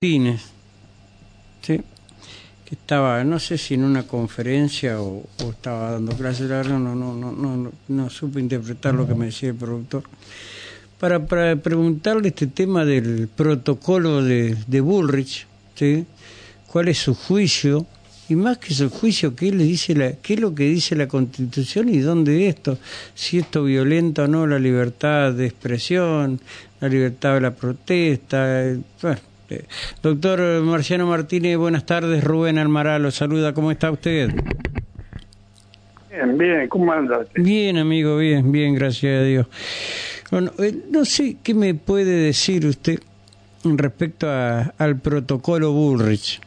Martínez, sí, que estaba, no sé si en una conferencia o, estaba dando clases, la verdad no, no, no, no, no supe interpretar lo que me decía el productor, para, para preguntarle este tema del protocolo de, de Bullrich, ¿sí? cuál es su juicio, y más que su juicio, ¿qué, le dice la, qué es lo que dice la Constitución y dónde esto, si esto violenta o no la libertad de expresión, la libertad de la protesta, bueno, este, doctor Marciano Martínez, buenas tardes. Rubén Almaral lo saluda. ¿Cómo está usted? Bien, bien. ¿Cómo anda? Bien, amigo, bien, bien, gracias a Dios. Bueno, eh, no sé qué me puede decir usted respecto al protocolo Bullrich.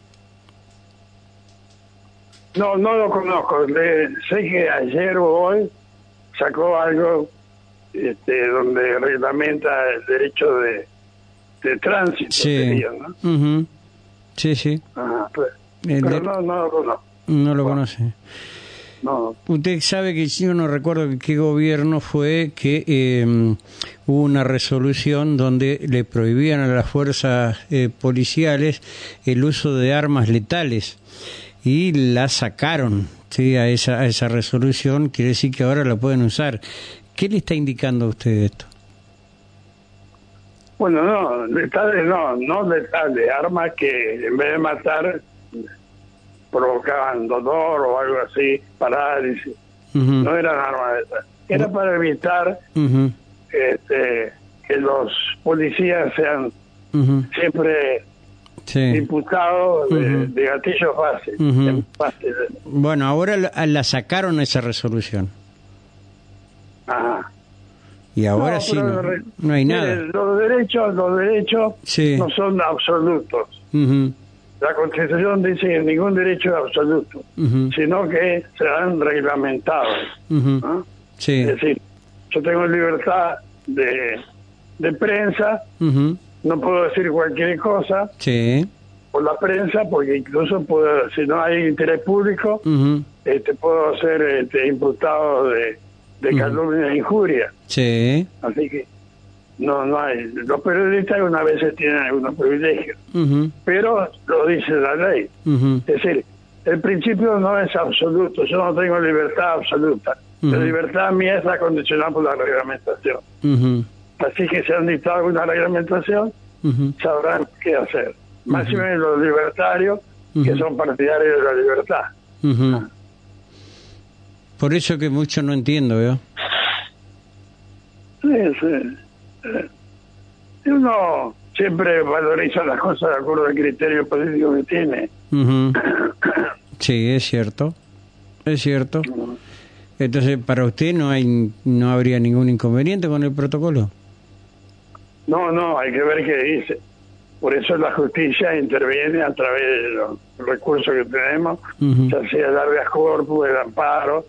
No, no lo conozco. sé que ayer o hoy sacó algo este, donde reglamenta el derecho de de tránsito sí. ¿no? Sí, sí. Pues, pero no, no lo conozco. No lo conoce. No. Usted sabe que yo no recuerdo qué gobierno fue que eh, hubo una resolución donde le prohibían a las fuerzas eh, policiales el uso de armas letales y la sacaron sí a esa a esa resolución quiere decir que ahora la pueden usar qué le está indicando a usted esto bueno, no, letales no, no letales, armas que en vez de matar provocaban dolor o algo así, parálisis. No eran armas letales. Era para evitar este, que los policías sean siempre imputados de, gatillo fácil. Bueno, ahora la sacaron esa resolución. Ajá. Y ahora sí, no, hay nada. Los derechos, los derechos no son absolutos. La Constitución dice que ningún derecho es absoluto, sino que serán reglamentados. Es decir, yo tengo libertad de, de prensa, no puedo decir cualquier cosa por la prensa, porque incluso puedo, si no hay interés público, este, puedo ser este, imputado de de calumnia e injuria. Sí. Así que no, no hay. Los periodistas una veces tienen algunos privilegios, pero lo dice la ley. Es decir, el principio no es absoluto, yo no tengo libertad absoluta. La libertad mía está condicionada por la reglamentación. Así que si han dictado alguna reglamentación, sabrán qué hacer. Máximo los libertarios, que son partidarios de la libertad. Por eso que mucho no entiendo, ¿veo? Sí, sí. Uno siempre valoriza las cosas de acuerdo al criterio político que tiene. Sí, es cierto. Es cierto. Entonces, para usted no hay no habría ningún inconveniente con el protocolo. No, no, hay que ver qué dice. Por eso la justicia interviene a través de los recursos que tenemos, ya sea el habeas corpus, el amparo,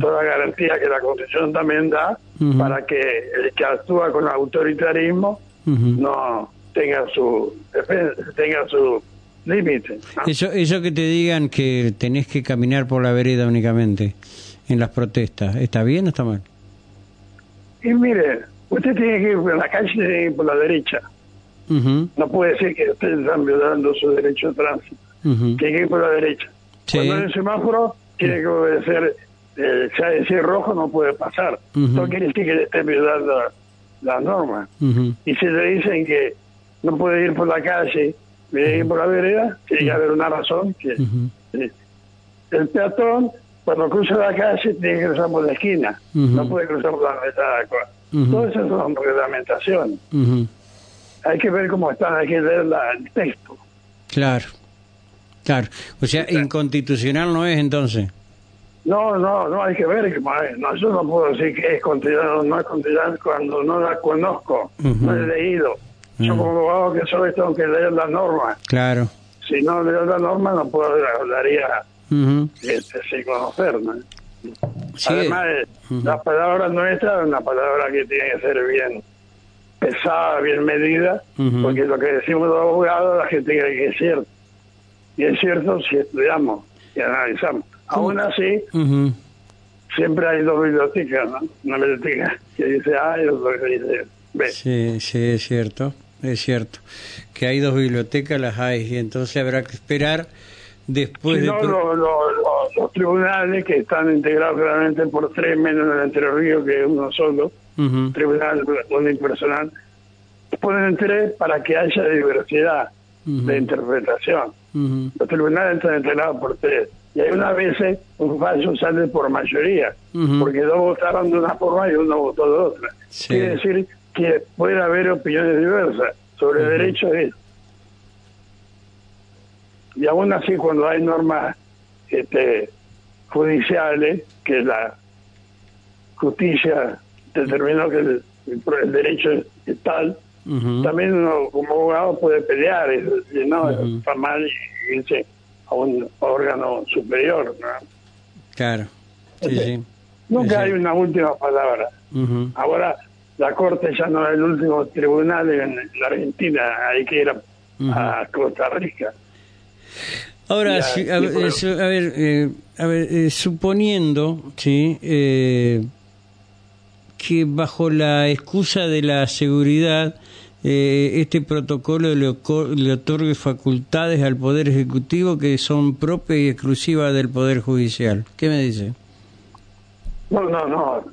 toda garantía que la Constitución también da para que el que actúa con autoritarismo no tenga su tenga su límite. Eso, eso que te digan que tenés que caminar por la vereda únicamente en las protestas, ¿está bien o está mal? Y mire, usted tiene que ir por la calle, tiene que ir por la derecha. No puede ser que ustedes están violando su derecho de tránsito. Tiene que ir por la derecha. Cuando en el semáforo, tiene que obedecer eh, si es rojo no puede pasar. No quiere decir que esté violando las normas. Y si le dicen que no puede ir por la calle, debe ir por la vereda, tiene que haber una razón. que El peatón, cuando cruza la calle, tiene que cruzar por la esquina, no puede cruzar por la mitad. Todo eso son reglamentaciones. Hay que ver cómo están, hay que leer el texto. Claro, claro. O sea, inconstitucional no es entonces. No, no, no hay que ver. No, yo no puedo decir que es constitucional no es constitucional cuando no la conozco, no he leído. Yo como abogado que soy tengo que leer las normas. Claro. Si no leo las normas no puedo hablaría este, sin conocer. Además, la palabra nuestra es una palabra que tiene que ser bien pesada, bien medida, porque lo que decimos los abogados la gente cree que es cierto. Y es cierto si estudiamos y analizamos. Aún así, siempre hay dos bibliotecas, ¿no? Una biblioteca que dice A y otra que dice B. Sí, sí, es cierto. es cierto. Que hay dos bibliotecas, las hay, y entonces habrá que esperar después de... No, los tribunales que están integrados claramente por tres, menos en el Entre Ríos, que es uno solo, tribunal unipersonal, ponen tres para que haya diversidad de interpretación. Los tribunales están integrados por tres. Y hay unas veces un fallo sale por mayoría, porque dos votaron de una forma y uno votó de otra. Quiere decir que puede haber opiniones diversas sobre derechos derechos. Y aún así, cuando hay normas este, judiciales, que la justicia determinó que el, derecho es, tal, también uno como abogado puede pelear, no, está mal irse a un órgano superior. Claro, Nunca hay una última palabra. Ahora, la Corte ya no es el último tribunal en la Argentina, hay que ir a, Costa Rica. Ahora, a, ver, eh, a ver eh, suponiendo sí, eh, que bajo la excusa de la seguridad este protocolo le, le, otorgue facultades al Poder Ejecutivo que son propias y exclusivas del Poder Judicial. ¿Qué me dice? No, no, no.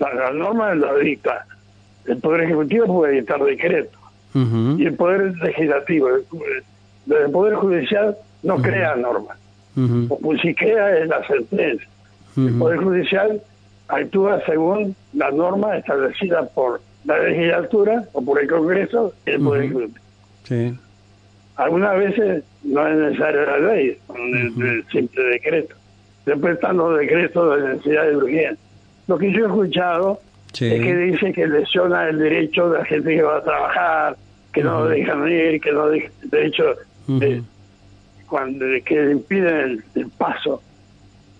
La, norma es la dicta. El Poder Ejecutivo puede dictar decretos. Y el Poder Legislativo, el, Poder Judicial no crea normas. O pues, si crea es la sentencia. El Poder Judicial actúa según la norma establecida por la legislatura o por el Congreso y el Poder Ejecutivo. Sí. Algunas veces no es necesaria la ley, el, simple decreto. Después están los decretos de necesidad de urgencia. Lo que yo he escuchado es que dice que lesiona el derecho de la gente que va a trabajar, que no dejan ir, que no dejan el derecho de, cuando que impiden el, paso,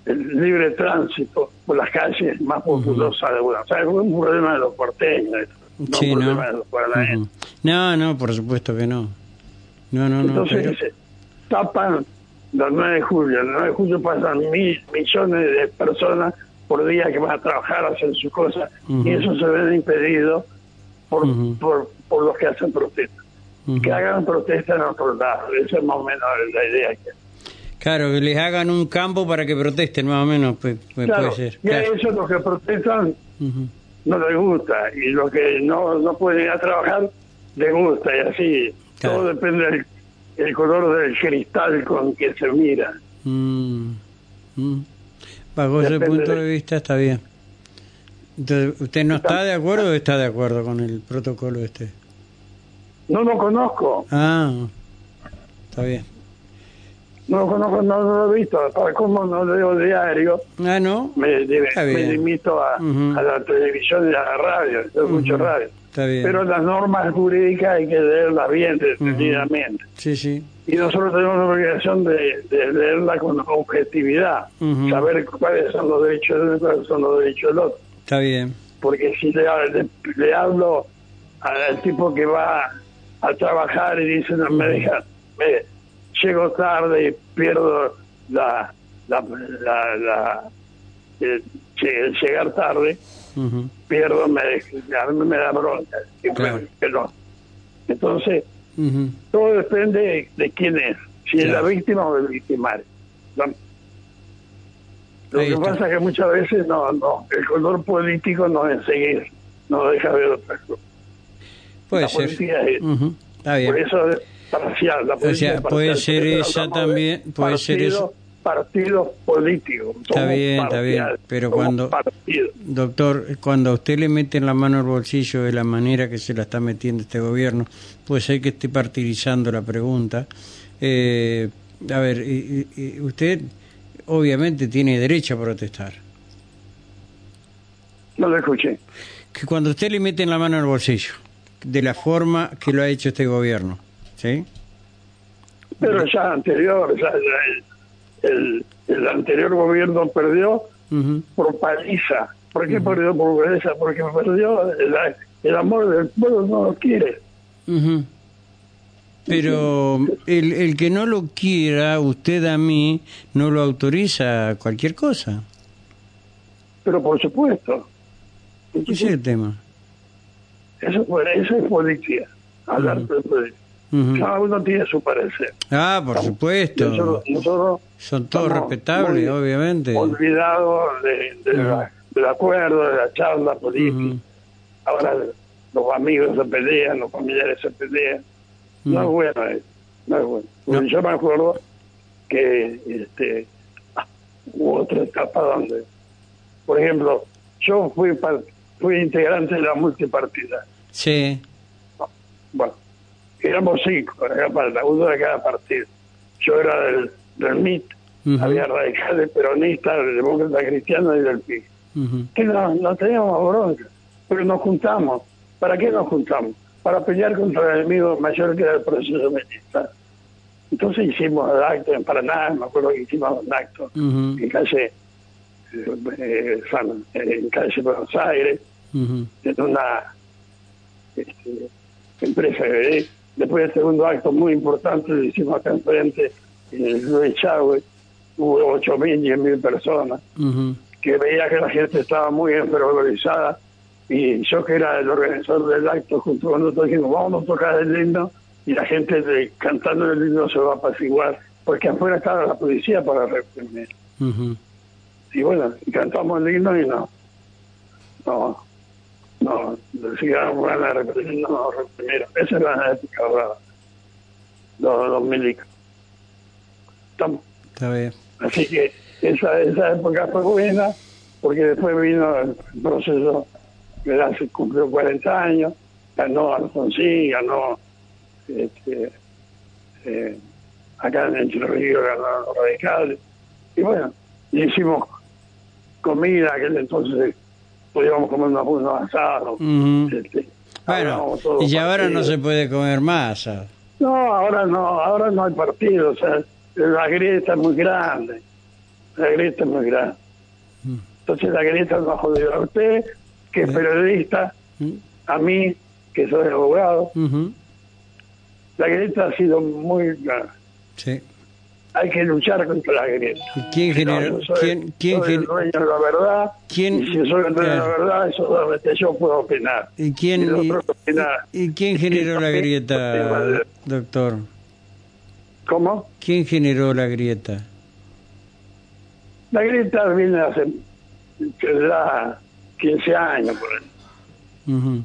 el libre tránsito por las calles más populosas de Buenos Aires. Es un problema de los porteños, no un problema de los No, no, por supuesto que no. No, no, no. Entonces tapan los 9 de julio. El 9 de julio pasan mil, millones de personas por día que van a trabajar, a hacer sus cosas, y eso se ve impedido por, por, por los que hacen protestas que hagan protesta en otro lado. Esa es más o menos la idea que Claro, que les hagan un campo para que protesten, más o menos, pues, pues puede ser. Y a eso los que protestan no les gusta, y los que no, no pueden ir a trabajar les gusta, y así. Todo depende del color del cristal con que se mira. Mm. Mm. Bajo ese punto de vista está bien. Entonces, ¿usted no está de acuerdo o está de acuerdo con el protocolo este? No lo conozco. Ah, está bien. No lo conozco, no, lo he visto. Como no leo diario, ah, ¿no? me, limito a, la televisión y a la radio. Yo escucho radio. Está bien. Pero las normas jurídicas hay que leerlas bien, detenidamente. Sí, sí. Y nosotros tenemos la obligación de, de leerla con objetividad, saber cuáles son los derechos de uno y cuáles son los derechos del otro. Está bien. Porque si le, le hablo al tipo que va a trabajar y dice, no me deja, me, llego tarde pierdo la, la, la, el, llegar tarde, pierdo, me, me da bronca. Entonces, todo depende de, quién es, si es la víctima o el victimario. Lo que pasa es que muchas veces no, no, el color político no es seguir, no deja ver otra cosa. Puede ser. Está bien. Por eso es parcial. La o sea, puede ser esa también, puede ser eso. Partido político. Está bien, está bien. Pero cuando, doctor, cuando a usted le mete la mano al bolsillo de la manera que se la está metiendo este gobierno, puede ser que esté partidizando la pregunta. Eh, a ver, usted obviamente tiene derecho a protestar. No lo escuché. Que cuando usted le mete la mano al bolsillo, de la forma que lo ha hecho este gobierno. ¿Sí? Pero ya anterior, ya el, el, anterior gobierno perdió por paliza. ¿Por qué perdió por paliza? Porque perdió el, amor del pueblo, no lo quiere. Pero el, el que no lo quiera, usted a mí, no lo autoriza cualquier cosa. Pero por supuesto. ¿Qué es el tema? Eso, eso es policía. hablar Cada uno tiene su parecer. Ah, por supuesto. Nosotros, Son todos respetables, obviamente. Olvidados de, del acuerdo, de la charla política. Ahora los amigos se pelean, los familiares se pelean. No es bueno eso. No es bueno. Yo me acuerdo que este, hubo otra etapa donde, por ejemplo, yo fui fui integrante de la multipartida. Sí. Bueno, éramos cinco, para uno de cada partido. Yo era del, del MIT, había radicales peronistas, demócratas cristianos y del PIB. Que no, no teníamos bronca, pero nos juntamos. ¿Para qué nos juntamos? Para pelear contra el enemigo mayor que era el proceso militar. Entonces hicimos el acto en Paraná, me acuerdo que hicimos un acto en calle eh, en calle Buenos Aires, en una este, empresa de Después del segundo acto muy importante lo hicimos acá enfrente, en el de Chagüe, hubo ocho mil, diez mil personas, que veía que la gente estaba muy enfervorizada y yo que era el organizador del acto, junto con nosotros dijimos, vamos a tocar el himno y la gente de, cantando el himno se va a apaciguar, porque afuera estaba la policía para reprimir. Y bueno, cantamos el himno y no, no, no, sigamos ganas de reprimir, no, reprimir. Esa es la época ahora, los, los milicos. Está bien. Así que esa, esa época fue buena, porque después vino el proceso, que se cumplió 40 años, ganó Alfonsín, ganó este, eh, acá en Entre Ríos, ganó los radicales. Y bueno, hicimos comida, aquel entonces podíamos comer unos, unos asados. este, bueno, y ahora no se puede comer más. No, ahora no, ahora no hay partido, o sea, la grieta es muy grande, la grieta es muy grande. Entonces la grieta nos jodido a usted, que es periodista, a mí, que soy abogado. La grieta ha sido muy grande. Sí hay que luchar contra la grieta. ¿Quién generó? ¿Quién, quién soy el dueño de la verdad. ¿Quién, y si soy el dueño de la verdad, eso solamente yo puedo opinar. ¿Y quién, y, y, quién generó la grieta, doctor? ¿Cómo? ¿Quién generó la grieta? La grieta viene hace tendrá 15 años por ahí.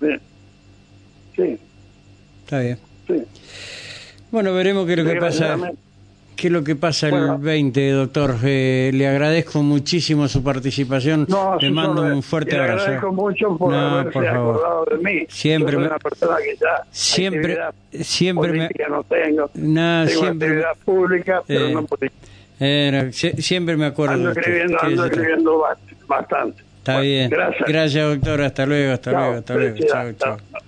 Bien. Sí. Está bien. Sí. Bueno, veremos qué es lo que pasa. ¿Qué es lo que pasa el 20, doctor? Eh, le agradezco muchísimo su participación. No, le mando un fuerte le abrazo. agradezco mucho por no, haberse por favor. acordado de mí. Siempre soy me... una persona que ya siempre, siempre me... no tengo. No, tengo siempre... actividad pública, pero eh, no política. Eh, siempre me acuerdo ando escribiendo. Ando escribiendo bastante. Está bueno, bien. Gracias. Gracias, doctor. Hasta luego, hasta chao, luego, hasta luego. Chao, chao.